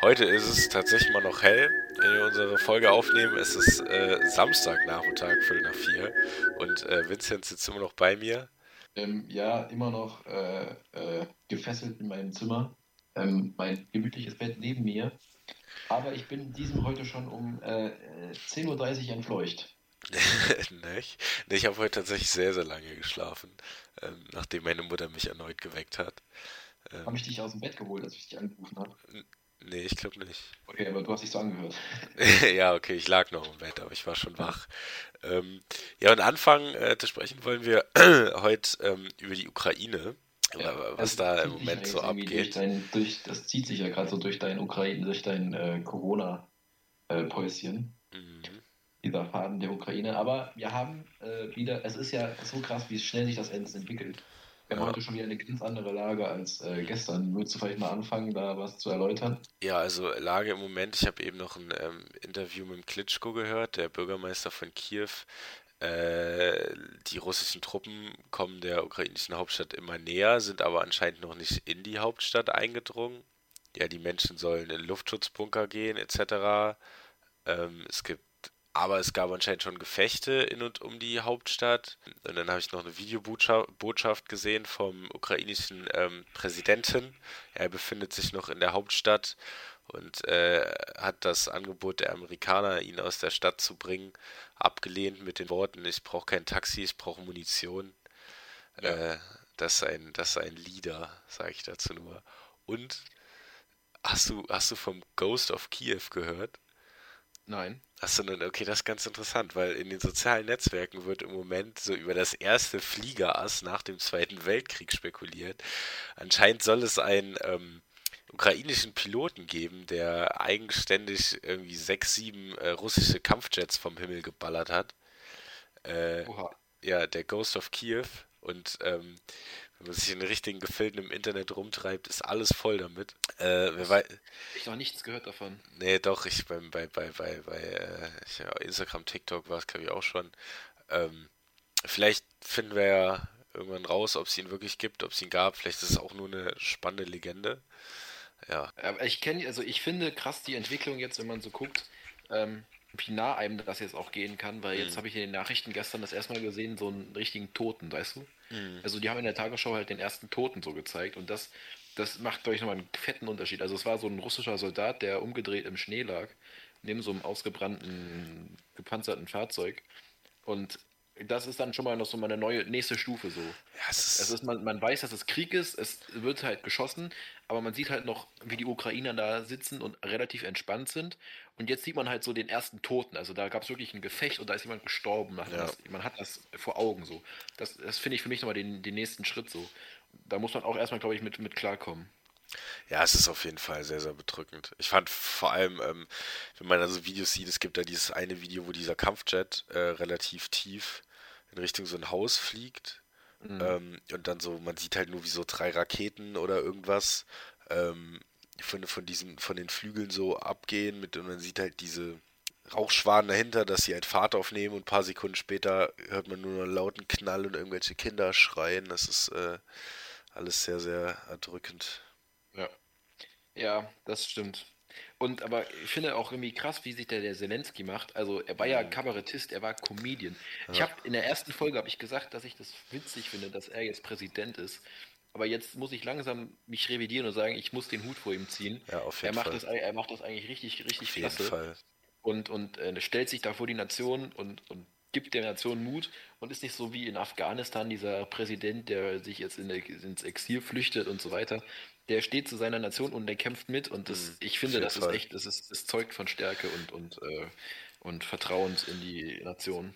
Heute ist es tatsächlich mal noch hell, wenn wir unsere Folge aufnehmen. Es ist äh, Samstagnachmittag, Viertel nach vier. Und äh, Vincent sitzt immer noch bei mir. Ähm, ja, immer noch äh, äh, gefesselt in meinem Zimmer. Ähm, mein gemütliches Bett neben mir. Aber ich bin diesem heute schon um äh, 10.30 Uhr entfleucht. Nicht? Nee, ich habe heute tatsächlich sehr, sehr lange geschlafen, ähm, nachdem meine Mutter mich erneut geweckt hat. Ähm, habe ich dich aus dem Bett geholt, als ich dich angerufen habe? Nee, ich glaube nicht. Okay, aber du hast dich so angehört. ja, okay, ich lag noch im Bett, aber ich war schon wach. Ähm, ja, und anfangen äh, zu sprechen wollen wir heute ähm, über die Ukraine. Ja, was da im Moment so abgeht. Durch dein, durch, das zieht sich ja gerade so durch dein Ukraine, durch dein äh, Corona-Päuschen. Äh, mhm. Dieser Faden der Ukraine. Aber wir haben äh, wieder, es ist ja so krass, wie schnell sich das entwickelt. Wir haben ja. heute schon wieder eine ganz andere Lage als äh, gestern. Würdest du vielleicht mal anfangen, da was zu erläutern? Ja, also Lage im Moment. Ich habe eben noch ein ähm, Interview mit Klitschko gehört, der Bürgermeister von Kiew. Äh, die russischen Truppen kommen der ukrainischen Hauptstadt immer näher, sind aber anscheinend noch nicht in die Hauptstadt eingedrungen. Ja, die Menschen sollen in Luftschutzbunker gehen, etc. Ähm, es gibt aber es gab anscheinend schon Gefechte in und um die Hauptstadt. Und dann habe ich noch eine Videobotschaft gesehen vom ukrainischen ähm, Präsidenten. Er befindet sich noch in der Hauptstadt und äh, hat das Angebot der Amerikaner, ihn aus der Stadt zu bringen, abgelehnt mit den Worten, ich brauche kein Taxi, ich brauche Munition. Ja. Äh, das, ist ein, das ist ein Leader, sage ich dazu nur. Und hast du, hast du vom Ghost of Kiev gehört? Nein. Achso, okay, das ist ganz interessant, weil in den sozialen Netzwerken wird im Moment so über das erste Fliegerass nach dem Zweiten Weltkrieg spekuliert. Anscheinend soll es einen ähm, ukrainischen Piloten geben, der eigenständig irgendwie sechs, sieben äh, russische Kampfjets vom Himmel geballert hat. Äh, ja, der Ghost of Kiev. Und ähm, wenn man sich in richtigen Gefilden im Internet rumtreibt, ist alles voll damit. Äh, wer weiß, ich noch nichts gehört davon. Nee, doch, ich beim, bei, bei, bei, bei äh, ich, Instagram, TikTok war es, glaube ich, auch schon. Ähm, vielleicht finden wir ja irgendwann raus, ob es ihn wirklich gibt, ob es ihn gab. Vielleicht ist es auch nur eine spannende Legende. Ja. Aber ich kenne, also ich finde krass die Entwicklung jetzt, wenn man so guckt. Ähm, wie nah einem das jetzt auch gehen kann, weil mhm. jetzt habe ich in den Nachrichten gestern das erstmal gesehen, so einen richtigen Toten, weißt du? Mhm. Also die haben in der Tagesschau halt den ersten Toten so gezeigt und das, das macht, glaube ich, nochmal einen fetten Unterschied. Also es war so ein russischer Soldat, der umgedreht im Schnee lag, neben so einem ausgebrannten, gepanzerten Fahrzeug und das ist dann schon mal noch so mal eine neue nächste Stufe so. Ja, es ist, es ist man, man weiß, dass es Krieg ist, es wird halt geschossen, aber man sieht halt noch, wie die Ukrainer da sitzen und relativ entspannt sind. Und jetzt sieht man halt so den ersten Toten. Also da gab es wirklich ein Gefecht und da ist jemand gestorben. Man hat, ja. das, man hat das vor Augen so. Das, das finde ich für mich nochmal den, den nächsten Schritt so. Da muss man auch erstmal, glaube ich, mit, mit klarkommen. Ja, es ist auf jeden Fall sehr, sehr bedrückend. Ich fand vor allem, ähm, wenn man also Videos sieht, es gibt da dieses eine Video, wo dieser Kampfjet äh, relativ tief in Richtung so ein Haus fliegt. Mhm. Ähm, und dann so, man sieht halt nur wie so drei Raketen oder irgendwas ähm, von, von diesen, von den Flügeln so abgehen mit, und man sieht halt diese Rauchschwaden dahinter, dass sie halt Fahrt aufnehmen und ein paar Sekunden später hört man nur noch einen lauten Knall und irgendwelche Kinder schreien. Das ist äh, alles sehr, sehr erdrückend. Ja. Ja, das stimmt. Und aber ich finde auch irgendwie krass, wie sich der, der Zelensky macht. Also er war ja mhm. Kabarettist, er war Comedian. Ja. Ich habe in der ersten Folge habe ich gesagt, dass ich das witzig finde, dass er jetzt Präsident ist. Aber jetzt muss ich langsam mich revidieren und sagen, ich muss den Hut vor ihm ziehen. Ja, auf jeden er macht Fall. Das, er macht das eigentlich richtig, richtig auf klasse. Jeden Fall. Und, und äh, stellt sich da vor die Nation und, und gibt der Nation Mut und ist nicht so wie in Afghanistan dieser Präsident, der sich jetzt in, ins Exil flüchtet und so weiter, der steht zu seiner Nation und der kämpft mit und das, mhm, ich finde, das ist echt, das ist, das zeugt von Stärke und, und, äh, und Vertrauen in die Nation.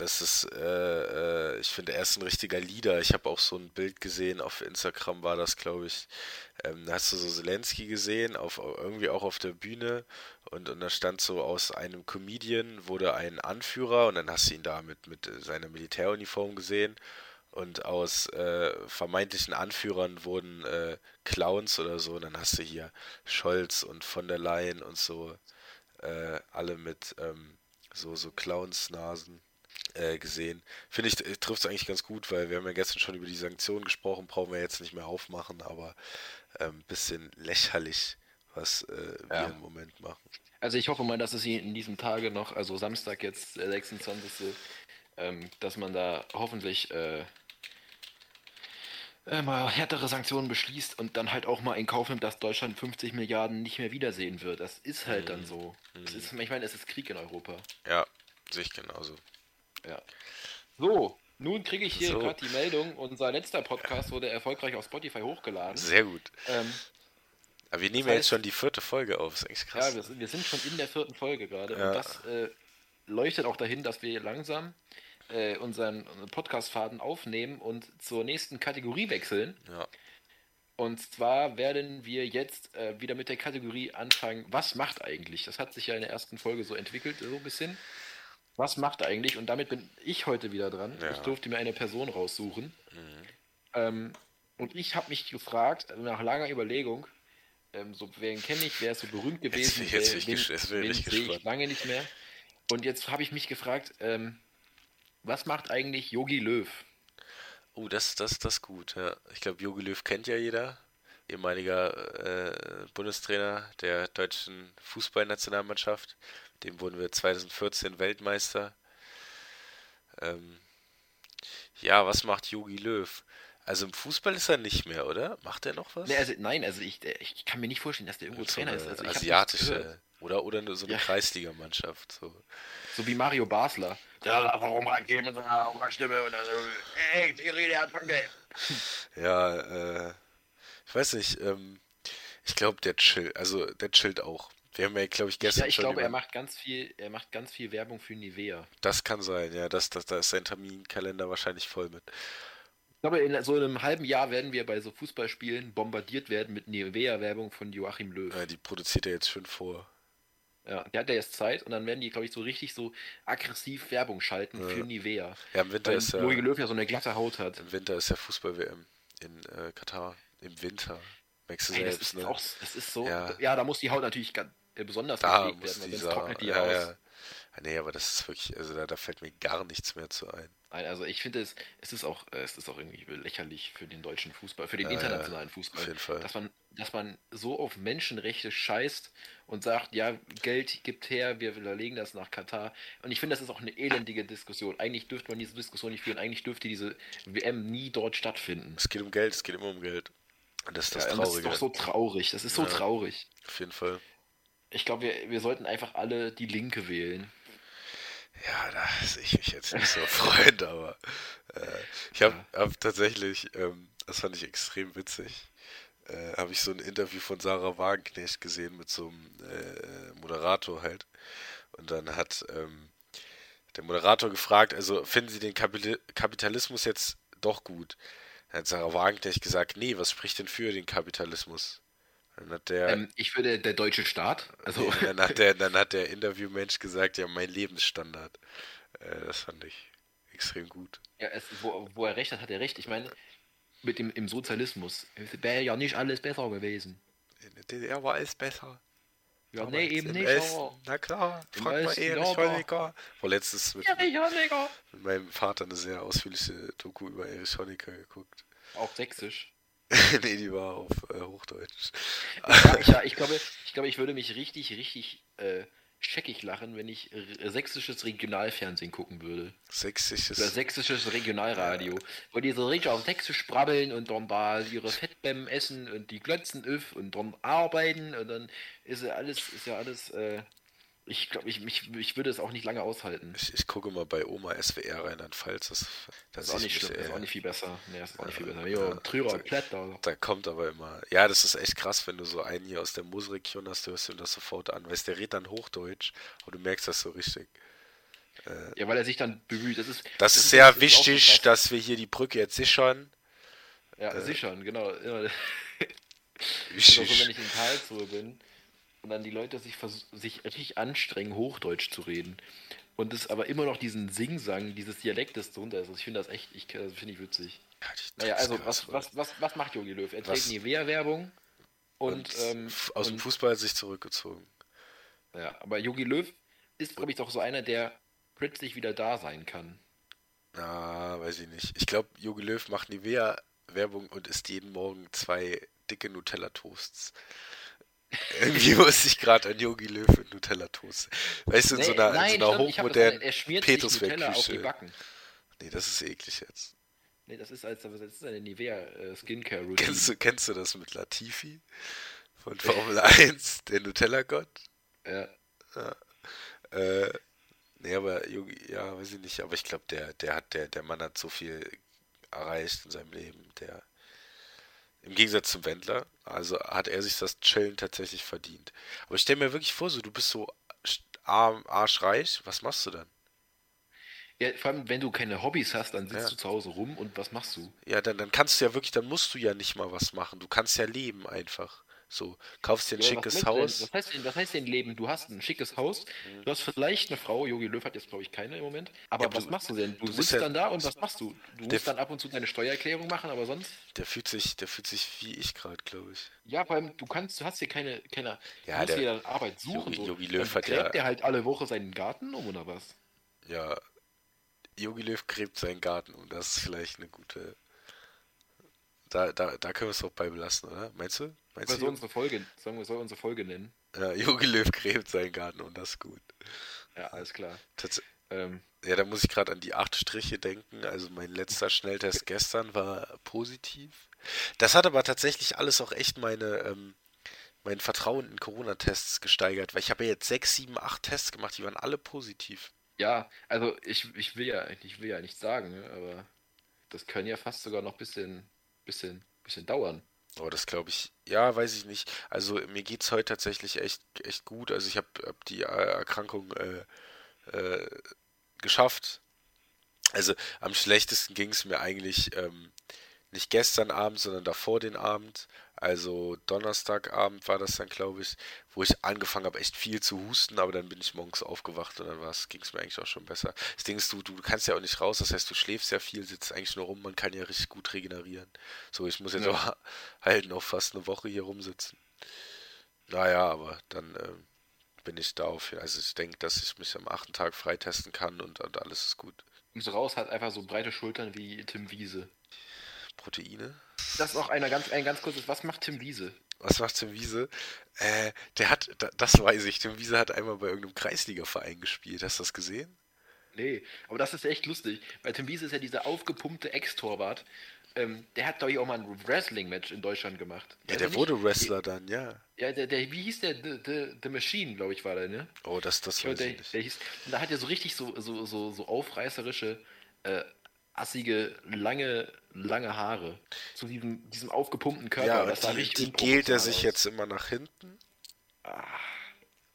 Das ist, äh, äh, ich finde, er ist ein richtiger Leader. Ich habe auch so ein Bild gesehen, auf Instagram war das, glaube ich. Ähm, da hast du so Zelensky gesehen, auf, irgendwie auch auf der Bühne. Und, und da stand so, aus einem Comedian wurde ein Anführer und dann hast du ihn da mit, mit seiner Militäruniform gesehen und aus äh, vermeintlichen Anführern wurden äh, Clowns oder so. Und dann hast du hier Scholz und von der Leyen und so, äh, alle mit ähm, so, so Clownsnasen äh, gesehen. Finde ich, äh, trifft es eigentlich ganz gut, weil wir haben ja gestern schon über die Sanktionen gesprochen, brauchen wir jetzt nicht mehr aufmachen, aber ein ähm, bisschen lächerlich was äh, wir ja. im Moment machen. Also ich hoffe mal, dass es in diesem Tage noch, also Samstag jetzt, der 26., ähm, dass man da hoffentlich äh, äh, mal härtere Sanktionen beschließt und dann halt auch mal in Kauf nimmt, dass Deutschland 50 Milliarden nicht mehr wiedersehen wird. Das ist halt mhm. dann so. Mhm. Ist, ich meine, es ist Krieg in Europa. Ja, sehe ich genauso. Ja. So, nun kriege ich hier so. gerade die Meldung, unser letzter Podcast wurde erfolgreich auf Spotify hochgeladen. Sehr gut. Ähm, Aber wir nehmen ja jetzt schon die vierte Folge auf, das ist eigentlich krass. Ja, wir sind, wir sind schon in der vierten Folge gerade. Ja. Und das äh, leuchtet auch dahin, dass wir langsam äh, unseren Podcast-Faden aufnehmen und zur nächsten Kategorie wechseln. Ja. Und zwar werden wir jetzt äh, wieder mit der Kategorie anfangen, was macht eigentlich? Das hat sich ja in der ersten Folge so entwickelt, so ein bisschen. Was macht eigentlich? Und damit bin ich heute wieder dran. Ja. Ich durfte mir eine Person raussuchen. Mhm. Ähm, und ich habe mich gefragt, also nach langer Überlegung, ähm, so, wen kenne ich, wer ist so berühmt gewesen? Jetzt, jetzt, wen, jetzt wen, wen sehe ich lange nicht mehr. Und jetzt habe ich mich gefragt, ähm, was macht eigentlich Yogi Löw? Oh, das, das, das ist gut. Ja. Ich glaube, Yogi Löw kennt ja jeder. Ehemaliger äh, Bundestrainer der deutschen Fußballnationalmannschaft. Dem wurden wir 2014 Weltmeister. Ähm, ja, was macht Yogi Löw? Also im Fußball ist er nicht mehr, oder? Macht er noch was? Nee, also, nein, also ich, ich kann mir nicht vorstellen, dass der irgendwo so Trainer ist. Also asiatische oder, oder so eine ja. Kreisligamannschaft. So. so wie Mario Basler. Ja, warum mit seiner Stimme ey, Thierry, der hat Geld. Ja, äh, ich weiß nicht, ähm, ich glaube, der chillt, also der chillt auch. Wir haben ja, glaube ich, gestern. Ja, ich glaube, er macht ganz viel, er macht ganz viel Werbung für Nivea. Das kann sein, ja, das, das, da ist sein Terminkalender wahrscheinlich voll mit. Ich glaube, in so einem halben Jahr werden wir bei so Fußballspielen bombardiert werden mit Nivea-Werbung von Joachim Löw. Ja, die produziert er jetzt schön vor. Ja, der hat ja jetzt Zeit und dann werden die, glaube ich, so richtig so aggressiv Werbung schalten ja. für Nivea. Ja, im Winter Weil ist ja. Löw ja so eine glatte Haut hat. Im Winter ist ja Fußball-WM in äh, Katar. Im Winter. Merkst du Ey, selbst, das ist ne? Auch, das ist so. Ja. ja. da muss die Haut natürlich ganz, äh, besonders da gepflegt werden, sonst trocknet die ja, aus. Ja. Nee, aber das ist wirklich, also da, da fällt mir gar nichts mehr zu ein. Nein, also ich finde es, es ist auch, es ist auch irgendwie lächerlich für den deutschen Fußball, für den äh, internationalen Fußball, auf jeden Fall. dass man, dass man so auf Menschenrechte scheißt und sagt, ja, Geld gibt her, wir legen das nach Katar. Und ich finde, das ist auch eine elendige Diskussion. Eigentlich dürfte man diese Diskussion nicht führen, eigentlich dürfte diese WM nie dort stattfinden. Es geht um Geld, es geht immer um Geld. Das ist das ja, Traurige. Das ist doch so traurig, das ist so ja, traurig. Auf jeden Fall. Ich glaube, wir, wir sollten einfach alle die Linke wählen. Ja, da sehe ich mich jetzt nicht so freuen, aber äh, ich habe hab tatsächlich, ähm, das fand ich extrem witzig, äh, habe ich so ein Interview von Sarah Wagenknecht gesehen mit so einem äh, Moderator halt. Und dann hat ähm, der Moderator gefragt, also finden Sie den Kapitalismus jetzt doch gut? Dann hat Sarah Wagenknecht gesagt, nee, was spricht denn für den Kapitalismus? Dann hat der, ähm, ich würde der deutsche Staat. Also. dann, hat der, dann hat der Interviewmensch gesagt, ja, mein Lebensstandard. Äh, das fand ich extrem gut. Ja, es, wo, wo er recht hat, hat er recht. Ich meine, mit dem im Sozialismus wäre ja nicht alles besser gewesen. In der DDR war alles besser. Ja, nee, eben nicht. Na klar, frag mal Erich Honecker. War letztens mit, mit, meinem Vater eine sehr ausführliche Doku über Erich Honecker geguckt. Auch sächsisch. nee, die war auf äh, Hochdeutsch. Ja, ich, ja, ich, glaube, ich glaube, ich würde mich richtig, richtig äh, scheckig lachen, wenn ich sächsisches Regionalfernsehen gucken würde. Sächsisches? Oder sächsisches Regionalradio. Ja. Wo die so richtig auf Sächsisch brabbeln und dann da ihre Fettbäm essen und die glotzen öff und dann arbeiten und dann ist ja alles, ist ja alles äh, ich glaube, ich, ich, ich würde es auch nicht lange aushalten. Ich, ich gucke mal bei Oma SWR Rheinland-Pfalz. Das, das, ist auch nicht schlimm, das ist auch nicht viel besser. Nee, das ist auch nicht viel besser. Jo, Trürer, da, Da kommt aber immer. Ja, das ist echt krass, wenn du so einen hier aus der Moosregion hast, du hörst ihm das sofort an. Weißt der redet dann Hochdeutsch, aber du merkst das so richtig. Äh, ja, weil er sich dann bemüht. Das ist, das, das ist sehr das wichtig, so dass wir hier die Brücke jetzt sichern. Ja, äh, sichern, genau. Wichtig. so, wenn ich in Karlsruhe bin und dann die Leute sich, sich richtig anstrengen, Hochdeutsch zu reden. Und es aber immer noch diesen Singsang, dieses Dialektes drunter ist. Also ich finde das echt, ich das finde ich witzig. Ja, naja, also was, was, was, was macht Jogi Löw? Er trägt Nivea-Werbung und, und ähm, aus und, dem Fußball sich zurückgezogen. Ja, aber Jogi Löw ist, glaube ich, doch so einer, der plötzlich wieder da sein kann. Na, weiß ich nicht. Ich glaube, Jogi Löw macht Nivea-Werbung und isst jeden Morgen zwei dicke Nutella-Toasts. Irgendwie muss ich gerade an Yogi Löw und Nutella Toast. Weißt du, in nee, so einer, nein, in so einer hochmodernen Petusweg-Küche. Nee, das ist eklig jetzt. Nee, das ist, als, das ist eine Nivea äh, Skincare Routine. Kennst du, kennst du das mit Latifi? Von Formel 1, der Nutella-Gott? Ja. ja. Äh, nee, aber Yogi, ja, weiß ich nicht, aber ich glaube, der, der hat, der, der Mann hat so viel erreicht in seinem Leben, der im Gegensatz zum Wendler, also hat er sich das Chillen tatsächlich verdient. Aber ich stelle mir wirklich vor, so du bist so arm, arschreich, was machst du dann? Ja, vor allem, wenn du keine Hobbys hast, dann sitzt ja. du zu Hause rum und was machst du? Ja, dann, dann kannst du ja wirklich, dann musst du ja nicht mal was machen. Du kannst ja leben einfach. So, kaufst dir ein ja, schickes Haus. Was heißt, denn, was heißt denn Leben? Du hast ein schickes Haus, du hast vielleicht eine Frau, Jogi Löw hat jetzt glaube ich keine im Moment, aber ja, was du, machst du denn? Du, du sitzt ja, dann da und was machst du? Du musst dann ab und zu deine Steuererklärung machen, aber sonst? Der fühlt sich, der fühlt sich wie ich gerade, glaube ich. Ja, vor allem, du kannst, du hast hier keine, keine ja, du dir Arbeit suchen. Jogi, Jogi Löw hat ja... der halt alle Woche seinen Garten um oder was? Ja, Jogi Löw gräbt seinen Garten um, das ist vielleicht eine gute... Da, da, da können wir es auch bei belassen, oder? Meinst du? Meinst du? unsere Folge, sagen wir, soll unsere Folge nennen. Ja, Jogi Löw gräbt seinen Garten und das ist gut. Ja, alles klar. Tats ähm, ja, da muss ich gerade an die acht Striche denken. Also mein letzter Schnelltest gestern war positiv. Das hat aber tatsächlich alles auch echt meine, ähm, mein Vertrauen in Corona-Tests gesteigert, weil ich habe ja jetzt sechs, sieben, acht Tests gemacht, die waren alle positiv. Ja, also ich, ich will ja, ich will ja nichts sagen, ne, aber das können ja fast sogar noch ein bisschen bisschen, bisschen dauern. Oh, das glaube ich. Ja, weiß ich nicht. Also mir geht es heute tatsächlich echt, echt gut. Also ich habe hab die äh, Erkrankung äh, äh, geschafft. Also am schlechtesten ging es mir eigentlich ähm, nicht gestern Abend, sondern davor den Abend. Also Donnerstagabend war das dann, glaube ich, wo ich angefangen habe, echt viel zu husten, aber dann bin ich morgens aufgewacht und dann ging es mir eigentlich auch schon besser. Das Ding ist, du, du kannst ja auch nicht raus, das heißt, du schläfst ja viel, sitzt eigentlich nur rum, man kann ja richtig gut regenerieren. So, ich muss jetzt ja. auch halt noch fast eine Woche hier rumsitzen. Naja, aber dann äh, bin ich da auf. Also ich denke, dass ich mich am achten Tag freitesten kann und, und alles ist gut. Und so raus hat einfach so breite Schultern wie Tim Wiese. Proteine. Das ist auch einer ganz, ein ganz kurzes. Was macht Tim Wiese? Was macht Tim Wiese? Äh, der hat, das weiß ich, Tim Wiese hat einmal bei irgendeinem Kreisliga-Verein gespielt. Hast du das gesehen? Nee, aber das ist echt lustig, weil Tim Wiese ist ja dieser aufgepumpte Ex-Torwart. Ähm, der hat, glaube ich, auch mal ein Wrestling-Match in Deutschland gemacht. Ja, der wurde Wrestler dann, ja. Ja, der, der, wie hieß der? The, the, the Machine, glaube ich, war der, ne? Oh, das, das weiß ich, der, nicht. Der hieß, und da hat er so richtig so, so, so, so aufreißerische äh, assige, lange, lange Haare. Zu diesem, diesem aufgepumpten Körper. Ja, das die, die gelt er sich aus. jetzt immer nach hinten. Ah.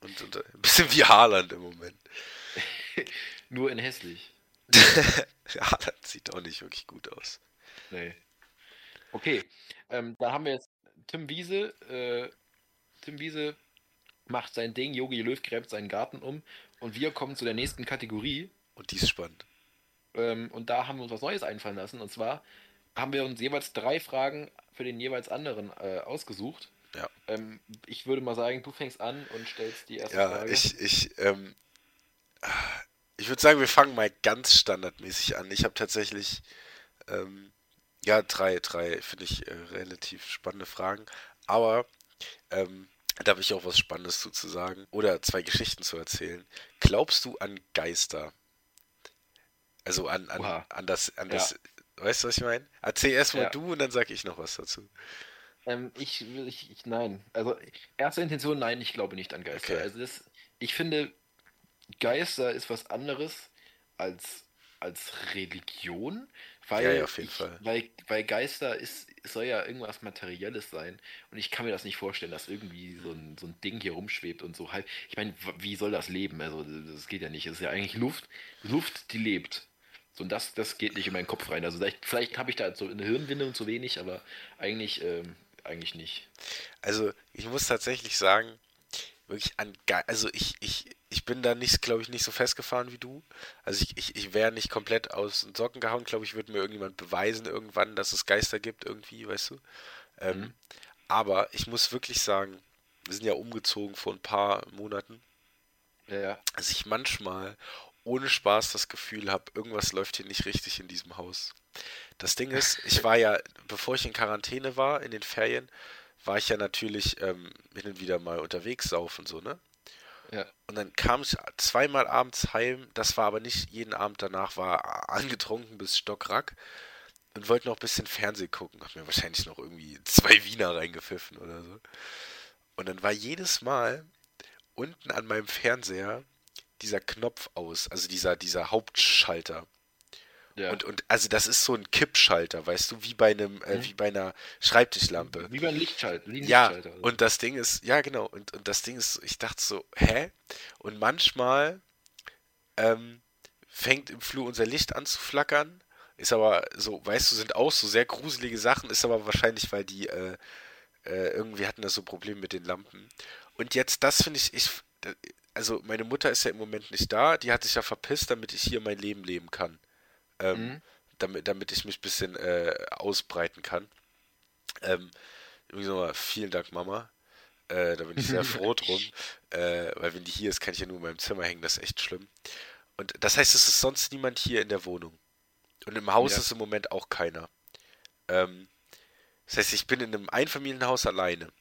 Und, und, ein bisschen wie Haaland im Moment. Nur in hässlich. Haaland sieht auch nicht wirklich gut aus. Nee. Okay, ähm, da haben wir jetzt Tim Wiese. Äh, Tim Wiese macht sein Ding, Yogi Löw gräbt seinen Garten um und wir kommen zu der nächsten Kategorie. Und die ist spannend. Ähm, und da haben wir uns was Neues einfallen lassen. Und zwar haben wir uns jeweils drei Fragen für den jeweils anderen äh, ausgesucht. Ja. Ähm, ich würde mal sagen, du fängst an und stellst die erste ja, Frage. Ja, ich, ich, ähm, ich würde sagen, wir fangen mal ganz standardmäßig an. Ich habe tatsächlich, ähm, ja, drei, drei, finde ich, äh, relativ spannende Fragen. Aber, ähm, da habe ich auch was Spannendes zu, zu sagen. Oder zwei Geschichten zu erzählen. Glaubst du an Geister? Also an, an, an das, an das, ja. weißt du, was ich meine? Erzähl erstmal ja. du und dann sag ich noch was dazu. Ähm, ich, ich, ich, nein. Also, erste Intention, nein, ich glaube nicht an Geister. Okay. Also, das, ich finde, Geister ist was anderes als, als Religion, weil, ja, ja, auf jeden ich, Fall. weil, weil Geister ist, soll ja irgendwas Materielles sein und ich kann mir das nicht vorstellen, dass irgendwie so ein, so ein Ding hier rumschwebt und so halb. Ich meine, wie soll das leben? Also, das geht ja nicht. Es ist ja eigentlich Luft, Luft, die lebt. So, und das, das geht nicht in meinen Kopf rein. Also vielleicht, vielleicht habe ich da so eine Hirnwindung zu wenig, aber eigentlich, ähm, eigentlich nicht. Also ich muss tatsächlich sagen, wirklich an also ich, ich, ich bin da nicht, glaube ich, nicht so festgefahren wie du. Also ich, ich, ich wäre nicht komplett aus den Socken gehauen, glaube ich, würde mir irgendjemand beweisen irgendwann, dass es Geister gibt irgendwie, weißt du. Ähm, mhm. Aber ich muss wirklich sagen, wir sind ja umgezogen vor ein paar Monaten. Ja, ja. Also ich manchmal ohne Spaß das Gefühl habe, irgendwas läuft hier nicht richtig in diesem Haus. Das Ding ist, ich war ja, bevor ich in Quarantäne war, in den Ferien, war ich ja natürlich ähm, hin und wieder mal unterwegs saufen, so, ne? Ja. Und dann kam ich zweimal abends heim, das war aber nicht jeden Abend danach, war angetrunken bis Stockrack und wollte noch ein bisschen Fernsehen gucken. Hab mir wahrscheinlich noch irgendwie zwei Wiener reingepfiffen oder so. Und dann war jedes Mal unten an meinem Fernseher dieser Knopf aus, also dieser, dieser Hauptschalter. Ja. Und, und also das ist so ein Kippschalter, weißt du, wie bei einem, äh, Mhm. wie bei einer Schreibtischlampe. Wie beim Lichtschalter. Wie Ja, Lichtschalter. und das Ding ist, ja genau, und, und das Ding ist, ich dachte so, hä? Und manchmal ähm, fängt im Flur unser Licht an zu flackern, ist aber so, weißt du, sind auch so sehr gruselige Sachen, ist aber wahrscheinlich, weil die äh, äh, irgendwie hatten das so Probleme mit den Lampen. Und jetzt, das finde ich, ich, also meine Mutter ist ja im Moment nicht da, die hat sich ja verpisst, damit ich hier mein Leben leben kann. Ähm, Mhm. damit, damit ich mich ein bisschen äh, ausbreiten kann. Ähm, übrigens nochmal vielen Dank, Mama. Äh, da bin ich sehr froh drum. Äh, weil wenn die hier ist, kann ich ja nur in meinem Zimmer hängen, das ist echt schlimm. Und das heißt, es ist sonst niemand hier in der Wohnung. Und im Haus Ja. ist im Moment auch keiner. Ähm, das heißt, ich bin in einem Einfamilienhaus alleine.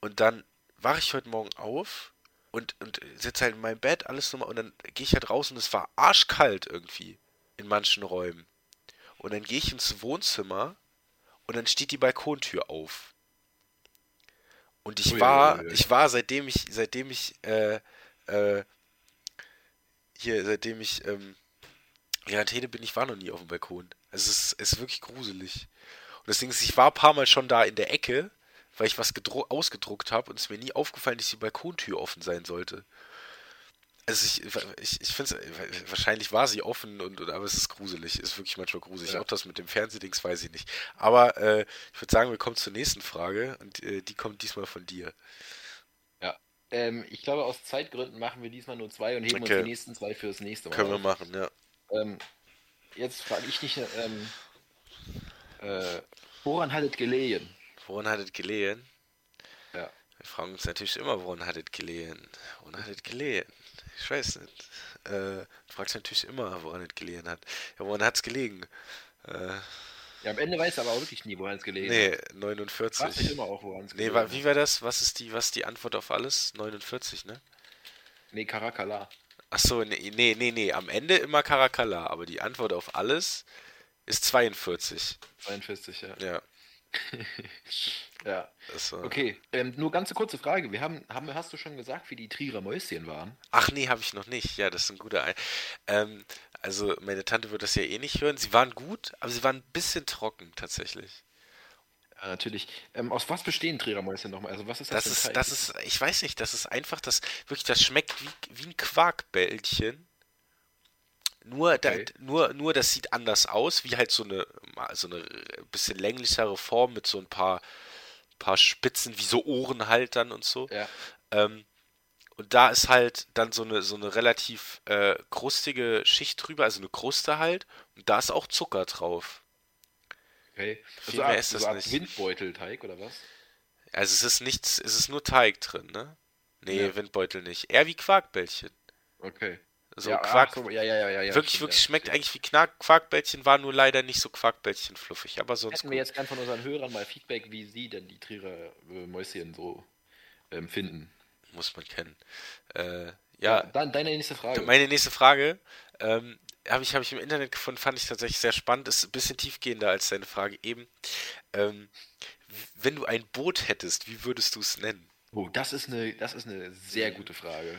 Und dann wache ich heute Morgen auf und, und sitze halt in meinem Bett, alles nochmal, und dann gehe ich halt raus und es war arschkalt irgendwie in manchen Räumen. Und dann gehe ich ins Wohnzimmer und dann steht die Balkontür auf. Und ich war, ich war, seitdem ich, seitdem ich, äh, äh, hier, seitdem ich, ähm, Quarantäne bin, ich war noch nie auf dem Balkon. Also es ist, es ist wirklich gruselig. Und das Ding ist, ich war ein paar Mal schon da in der Ecke, weil ich was gedru- ausgedruckt habe und es ist mir nie aufgefallen, dass die Balkontür offen sein sollte. Also ich, ich, ich finde es, wahrscheinlich war sie offen und, und aber es ist gruselig, es ist wirklich manchmal gruselig. Ja. Auch das mit dem Fernsehdings weiß ich nicht. Aber äh, ich würde sagen, wir kommen zur nächsten Frage und äh, die kommt diesmal von dir. Ja. Ähm, ich glaube, aus Zeitgründen machen wir diesmal nur zwei und heben Okay. uns die nächsten zwei fürs nächste Mal. Können wir machen, ja. Ähm, jetzt frage ich dich, ähm, äh, woran hat es gelegen? Woran hat es gelegen? Ja. Wir fragen uns natürlich immer, woran hat es gelegen? Woran hat es gelegen? Ich weiß nicht. Äh, du fragst natürlich immer, woran es gelegen hat. Ja, woran hat es gelegen? Äh, Ja, am Ende weißt du aber auch wirklich nie, woran es gelegen nee, hat. Dich 49. immer auch, woran es Nee, gelegen hat. wie war das? Was ist die, was ist die Antwort auf alles? 49, ne? Nee, Karakala. Ach so, nee, nee, nee, nee. Am Ende immer Karakala, aber die Antwort auf alles ist 42. 42, ja. Ja, Ja. war. Okay, ähm, nur ganz kurze Frage. Wir haben, haben, hast du schon gesagt, wie die Trierer Mäuschen waren? Ach nee, habe ich noch nicht. Ja, das ist ein guter Ein. Ähm, also meine Tante wird das ja eh nicht hören. Sie waren gut, aber sie waren ein bisschen trocken tatsächlich. Ja, natürlich. Ähm, aus was bestehen Trierer Mäuschen nochmal? Also was ist das, Das ist, das ist, ich weiß nicht, das ist einfach das, wirklich, das schmeckt wie, wie ein Quarkbällchen. Nur, Okay. da, nur, nur das sieht anders aus, wie halt so eine, so eine bisschen länglichere Form mit so ein paar, paar Spitzen, wie so Ohrenhaltern und so. Ja. Ähm, und da ist halt dann so eine, so eine relativ äh, krustige Schicht drüber, also eine Kruste halt. Und da ist auch Zucker drauf. Okay. Viel so mehr Art, ist das so nicht. Windbeutelteig oder was? Also es ist nichts, es ist nur Teig drin, ne? Nee, Ja. Windbeutel nicht. Eher wie Quarkbällchen. Okay. So ja, Quark, so, ja, ja, ja, ja, ja. wirklich, stimmt, wirklich ja. schmeckt eigentlich wie Knack Quarkbällchen, war nur leider nicht so Quarkbällchen fluffig, aber sonst Hätten gut. wir jetzt gern von unseren Hörern mal Feedback, wie sie denn die Trierer äh, Mäuschen so ähm, finden. Muss man kennen. Äh, ja, Dann deine nächste Frage. meine nächste Frage ähm, habe ich, hab ich im Internet gefunden, fand ich tatsächlich sehr spannend, ist ein bisschen tiefgehender als deine Frage eben. Ähm, wenn du ein Boot hättest, wie würdest du es nennen? Oh, das ist eine, das ist eine sehr gute Frage.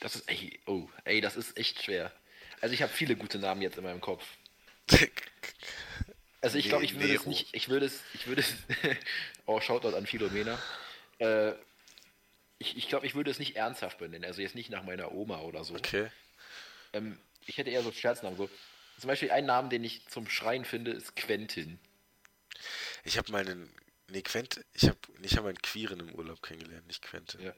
Das ist, ey, oh, ey, das ist echt schwer. Also ich habe viele gute Namen jetzt in meinem Kopf. Also ich glaube, ich würde es nicht, ich würde es, ich würde es, oh, Shoutout an Philomena. Äh, ich ich glaube, ich würde es nicht ernsthaft benennen, also jetzt nicht nach meiner Oma oder so. Okay. Ähm, ich hätte eher so Scherznamen, so. Zum Beispiel ein Name, den ich zum Schreien finde, ist Quentin. Ich habe meinen, nee, Quent, ich habe ich hab meinen Queeren im Urlaub kennengelernt, nicht Quentin. Ja.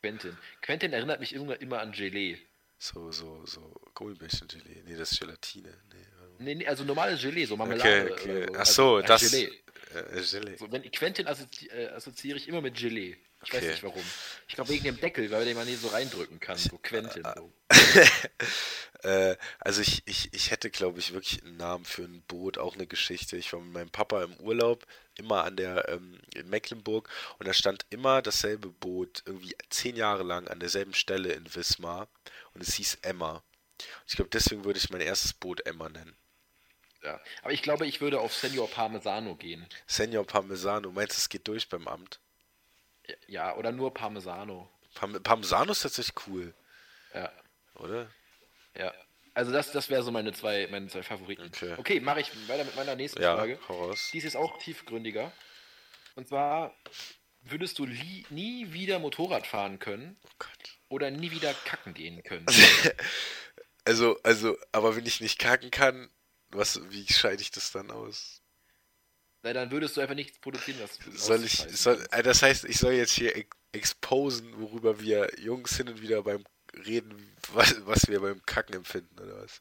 Quentin. Quentin erinnert mich immer, immer an Gelee. So, so, so Gummibärchen-Gelee. Nee, das ist Gelatine. Nee. Nee, nee, also normales Gelee, so Marmelade. okay, okay. so. Ach so, Also, das. Gelee. Äh, Gelee. So, wenn Quentin assozi äh, assoziiere ich immer mit Gelee. Ich weiß Okay. nicht warum. Ich glaube wegen dem Deckel, weil den man hier so reindrücken kann. So Quentin. So. äh, also ich, ich, ich hätte, glaube ich, wirklich einen Namen für ein Boot, auch eine Geschichte. Ich war mit meinem Papa im Urlaub immer an der ähm, in Mecklenburg und da stand immer dasselbe Boot irgendwie zehn Jahre lang an derselben Stelle in Wismar und es hieß Emma. Und ich glaube, deswegen würde ich mein erstes Boot Emma nennen. Ja, aber ich glaube, ich würde auf Senior Parmesano gehen. Senior Parmesano, meinst du, es geht durch beim Amt? Ja, oder nur Parmesano. Parm Parmesano ist tatsächlich cool. Ja. Oder? Ja. Also das, das wäre so meine zwei, meine zwei Favoriten. Okay, okay mache ich weiter mit meiner nächsten ja, Frage. Voraus. Die ist jetzt auch tiefgründiger. Und zwar, würdest du nie wieder Motorrad fahren können oh Gott. oder nie wieder kacken gehen können? also, also, aber wenn ich nicht kacken kann, was, wie scheide ich das dann aus? Na, dann würdest du einfach nichts produzieren, was soll ich, soll, äh, das heißt, ich soll jetzt hier exposen, worüber wir Jungs hin und wieder beim reden, was, was wir beim Kacken empfinden oder was.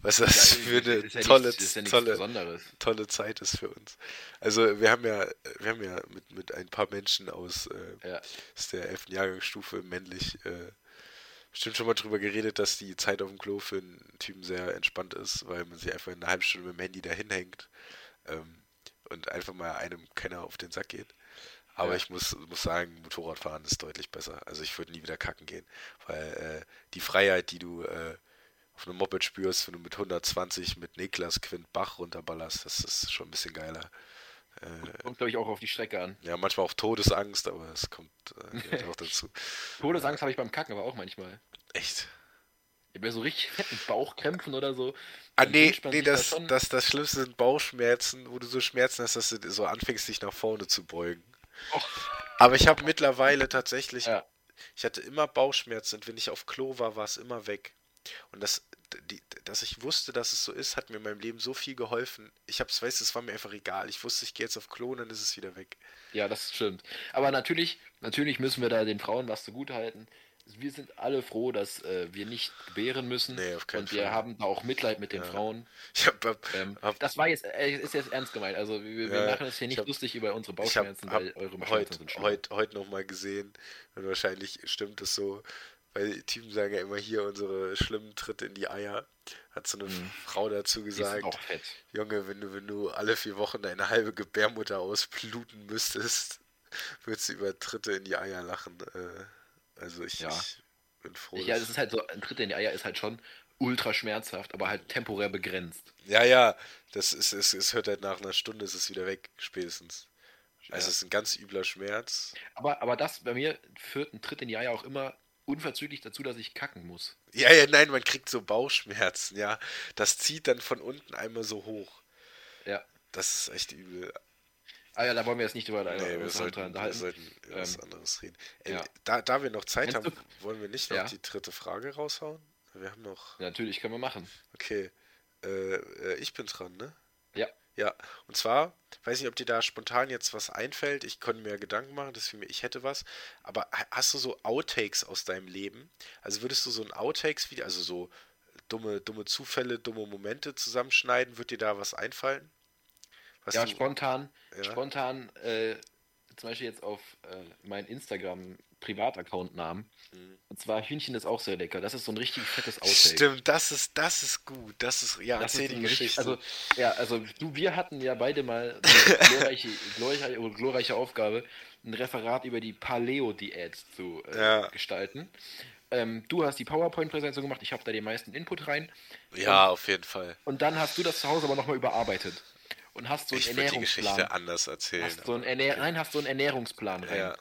Was das ja, für eine ja tolle, nichts, ja tolle, tolle Zeit ist für uns. Also wir haben ja, wir haben ja mit, mit ein paar Menschen aus, äh, aus der 11. Jahrgangsstufe männlich äh, bestimmt schon mal drüber geredet, dass die Zeit auf dem Klo für einen Typen sehr entspannt ist, weil man sich einfach eine halbe Stunde mit dem Handy dahin hängt ähm, und einfach mal einem keiner auf den Sack geht. Aber ja. ich muss, muss sagen, Motorradfahren ist deutlich besser. Also ich würde nie wieder kacken gehen, weil äh, die Freiheit, die du äh, auf einem Moped spürst, wenn du mit 120 mit Niklas Quint Bach runterballerst, das ist schon ein bisschen geiler. Äh, kommt, glaube ich, auch auf die Strecke an. Ja, manchmal auch Todesangst, aber es kommt äh, auch dazu. Todesangst habe ich beim Kacken aber auch manchmal. Echt? Ich habe so richtig fetten Bauchkrämpfen oder so. Ah, nee, nee das, da das, das Schlimmste sind Bauchschmerzen, wo du so Schmerzen hast, dass du so anfängst, dich nach vorne zu beugen. Aber ich habe mittlerweile tatsächlich, ja. ich hatte immer Bauchschmerzen und wenn ich auf Klo war, war es immer weg. Und das, die, dass ich wusste, dass es so ist, hat mir in meinem Leben so viel geholfen. Ich hab's, weißt es war mir einfach egal. Ich wusste, ich gehe jetzt auf Klo und dann ist es wieder weg. Ja, das stimmt. Aber natürlich, natürlich müssen wir da den Frauen was zugute halten wir sind alle froh, dass äh, wir nicht gebären müssen. Nee, auf keinen und wir Fall. haben da auch Mitleid mit den ja. Frauen. Hab, hab, ähm, hab, das war jetzt, äh, ist jetzt ernst gemeint. Also wir, wir machen es hier nicht lustig über unsere Bauchschmerzen, weil eure Bauchschmerzen sind schlimm. Heute heut nochmal gesehen und wahrscheinlich stimmt es so, weil die Typen sagen ja immer hier unsere schlimmen Tritte in die Eier. Hat so eine mhm. Frau dazu gesagt, Junge, wenn du, wenn du alle vier Wochen deine halbe Gebärmutter ausbluten müsstest, würdest du über Tritte in die Eier lachen. Äh, also ich, ja. ich bin froh. Ja, es ist halt so, ein Tritt in die Eier ist halt schon ultra schmerzhaft, aber halt temporär begrenzt. Ja, ja, das ist, es, es hört halt nach einer Stunde, ist es wieder weg, spätestens. Also ja. es ist ein ganz übler Schmerz. Aber, aber das bei mir führt ein Tritt in die Eier auch immer unverzüglich dazu, dass ich kacken muss. Ja, ja, nein, man kriegt so Bauchschmerzen, ja. Das zieht dann von unten einmal so hoch. Ja. Das ist echt übel. Ah ja, da wollen wir jetzt nicht über nee, wir, wir sollten, wir sollten über ähm, was anderes reden. Äh, ja. da, da wir noch Zeit haben, wollen wir nicht noch ja. die dritte Frage raushauen? Wir haben noch. Ja, natürlich, können wir machen. Okay. Äh, äh, ich bin dran, ne? Ja. Ja, und zwar, weiß nicht, ob dir da spontan jetzt was einfällt. Ich konnte mir Gedanken machen, deswegen ich hätte was. Aber hast du so Outtakes aus deinem Leben? Also würdest du so ein Outtakes-Video, also so dumme, dumme Zufälle, dumme Momente zusammenschneiden? Wird dir da was einfallen? Was ja, spontan, ja? spontan, äh, zum Beispiel jetzt auf äh, meinen Instagram-Privataccount-Namen. Mhm. Und zwar Hühnchen ist auch sehr lecker. Das ist so ein richtig fettes Outtake. Stimmt, das ist, das ist gut. Das ist, ja, das erzähl die Geschichte. Also, ja, also du, wir hatten ja beide mal eine glorreiche, glorreiche, glorreiche Aufgabe, ein Referat über die Paleo-Diät zu äh, ja. gestalten. Ähm, du hast die PowerPoint-Präsentation gemacht, ich habe da den meisten Input rein. Ja, und, auf jeden Fall. Und dann hast du das zu Hause aber nochmal überarbeitet und hast so einen ich Ernährungsplan. Die Geschichte anders erzählen. Hast so einen Ernähr okay. Nein, hast so einen Ernährungsplan rein, ja.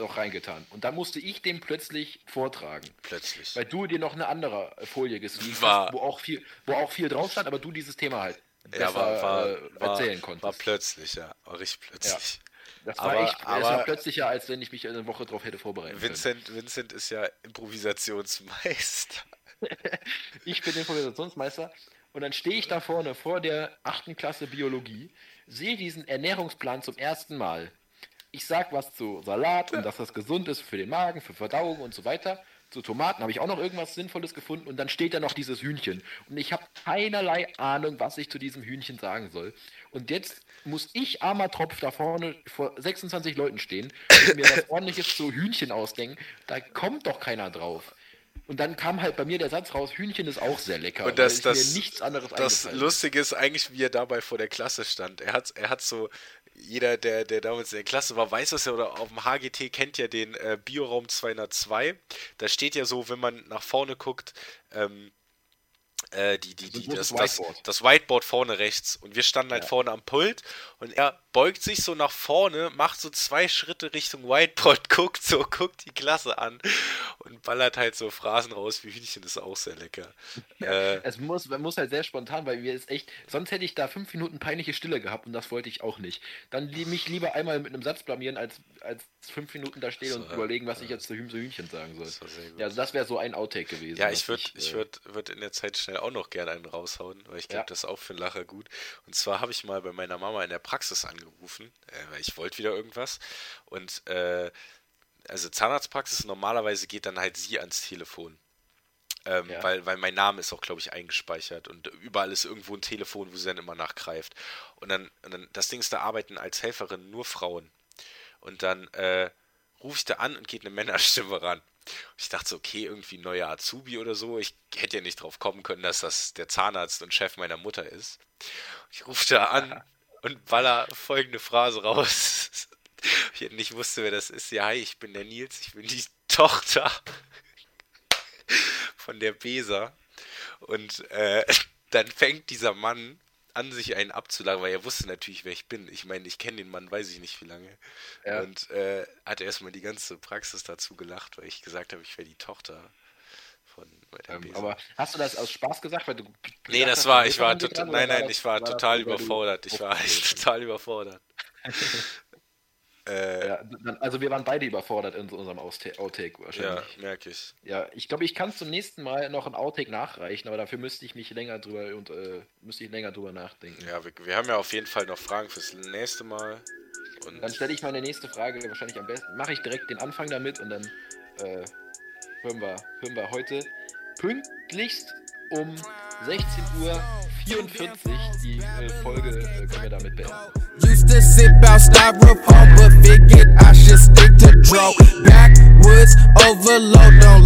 auch reingetan. Und da musste ich den plötzlich vortragen. Plötzlich. Weil du dir noch eine andere Folie gesneakt hast, wo auch viel, wo auch viel drauf stand, aber du dieses Thema halt besser ja, war, war, äh, erzählen war, konntest. War plötzlich, ja. War richtig plötzlich. Ja. Das war aber, echt, aber, das war plötzlicher, als wenn ich mich eine Woche drauf hätte vorbereiten Vincent, können. Vincent ist ja Improvisationsmeister. ich bin Improvisationsmeister und dann stehe ich da vorne vor der achten Klasse Biologie, sehe diesen Ernährungsplan zum ersten Mal. Ich sag was zu Salat und dass das gesund ist für den Magen, für Verdauung und so weiter. Zu Tomaten habe ich auch noch irgendwas Sinnvolles gefunden und dann steht da noch dieses Hühnchen. Und ich habe keinerlei Ahnung, was ich zu diesem Hühnchen sagen soll. Und jetzt muss ich, armer Tropf, da vorne vor 26 Leuten stehen und mir was ordentliches zu Hühnchen ausdenken. Da kommt doch keiner drauf. Und dann kam halt bei mir der Satz raus, Hühnchen ist auch sehr lecker. Und das, das, mir nichts anderes das Lustige ist eigentlich, wie er dabei vor der Klasse stand. Er hat, er hat so, jeder, der, der damals in der Klasse war, weiß das ja, oder auf dem HGT kennt ja den äh, Bioraum 202. Da steht ja so, wenn man nach vorne guckt, ähm, äh, die, die, die, das, das, das, Whiteboard vorne rechts. Und wir standen halt ja. vorne am Pult und er beugt sich so nach vorne, macht so zwei Schritte Richtung Whiteboard, guckt so, guckt die Klasse an und ballert halt so Phrasen raus wie Hühnchen, das ist auch sehr lecker. Ja, äh, es muss, man muss halt sehr spontan, weil wir es echt, sonst hätte ich da fünf Minuten peinliche Stille gehabt und das wollte ich auch nicht. Dann mich lieber einmal mit einem Satz blamieren, als, als fünf Minuten da stehen so, und überlegen, was ich jetzt zu Hühnchen sagen soll. Ja, also das wäre so ein Outtake gewesen. Ja, ich würde ich, äh, würd, würd in der Zeit schnell auch noch gerne einen raushauen, weil ich glaube, ja. das ist auch für einen Lacher gut. Und zwar habe ich mal bei meiner Mama in der Praxis angerufen, äh, weil ich wollte wieder irgendwas. Und äh, also Zahnarztpraxis, normalerweise geht dann halt sie ans Telefon. Ähm, ja. weil, weil mein Name ist auch, glaube ich, eingespeichert und überall ist irgendwo ein Telefon, wo sie dann immer nachgreift. Und dann, und dann das Ding ist, da arbeiten als Helferin nur Frauen. Und dann äh, rufe ich da an und geht eine Männerstimme ran. Ich dachte so, okay, irgendwie ein neuer Azubi oder so. Ich hätte ja nicht drauf kommen können, dass das der Zahnarzt und Chef meiner Mutter ist. Ich rufe da an und baller folgende Phrase raus. Ich nicht wusste, wer das ist. Ja, hi, ich bin der Nils, ich bin die Tochter von der Besa. Und äh, dann fängt dieser Mann an, sich einen abzulagen, weil er wusste natürlich, wer ich bin. Ich meine, ich kenne den Mann, weiß ich nicht wie lange. Ja. Und äh, hat erstmal die ganze Praxis dazu gelacht, weil ich gesagt habe, ich wäre die Tochter von ähm, Aber hast du das aus Spaß gesagt? Weil du nee, das war, ich war, total, nein, nein, ich war, war total überfordert. Ich war echt total überfordert. Äh, ja, dann, also wir waren beide überfordert in unserem Outtake wahrscheinlich. Ja, merke ich. Ja, ich glaube, ich kann zum nächsten Mal noch ein Outtake nachreichen, aber dafür müsste ich mich länger drüber und äh, müsste ich länger drüber nachdenken. Ja, wir, wir, haben ja auf jeden Fall noch Fragen fürs nächste Mal. Und dann stelle ich meine nächste Frage wahrscheinlich am besten. Mache ich direkt den Anfang damit und dann äh, hören, wir, hören wir heute pünktlichst um 16 Uhr 44 die äh, Folge äh, können wir damit beenden. Used to sip out styrofoam, but figured I should stick to draw. Backwoods overload, don't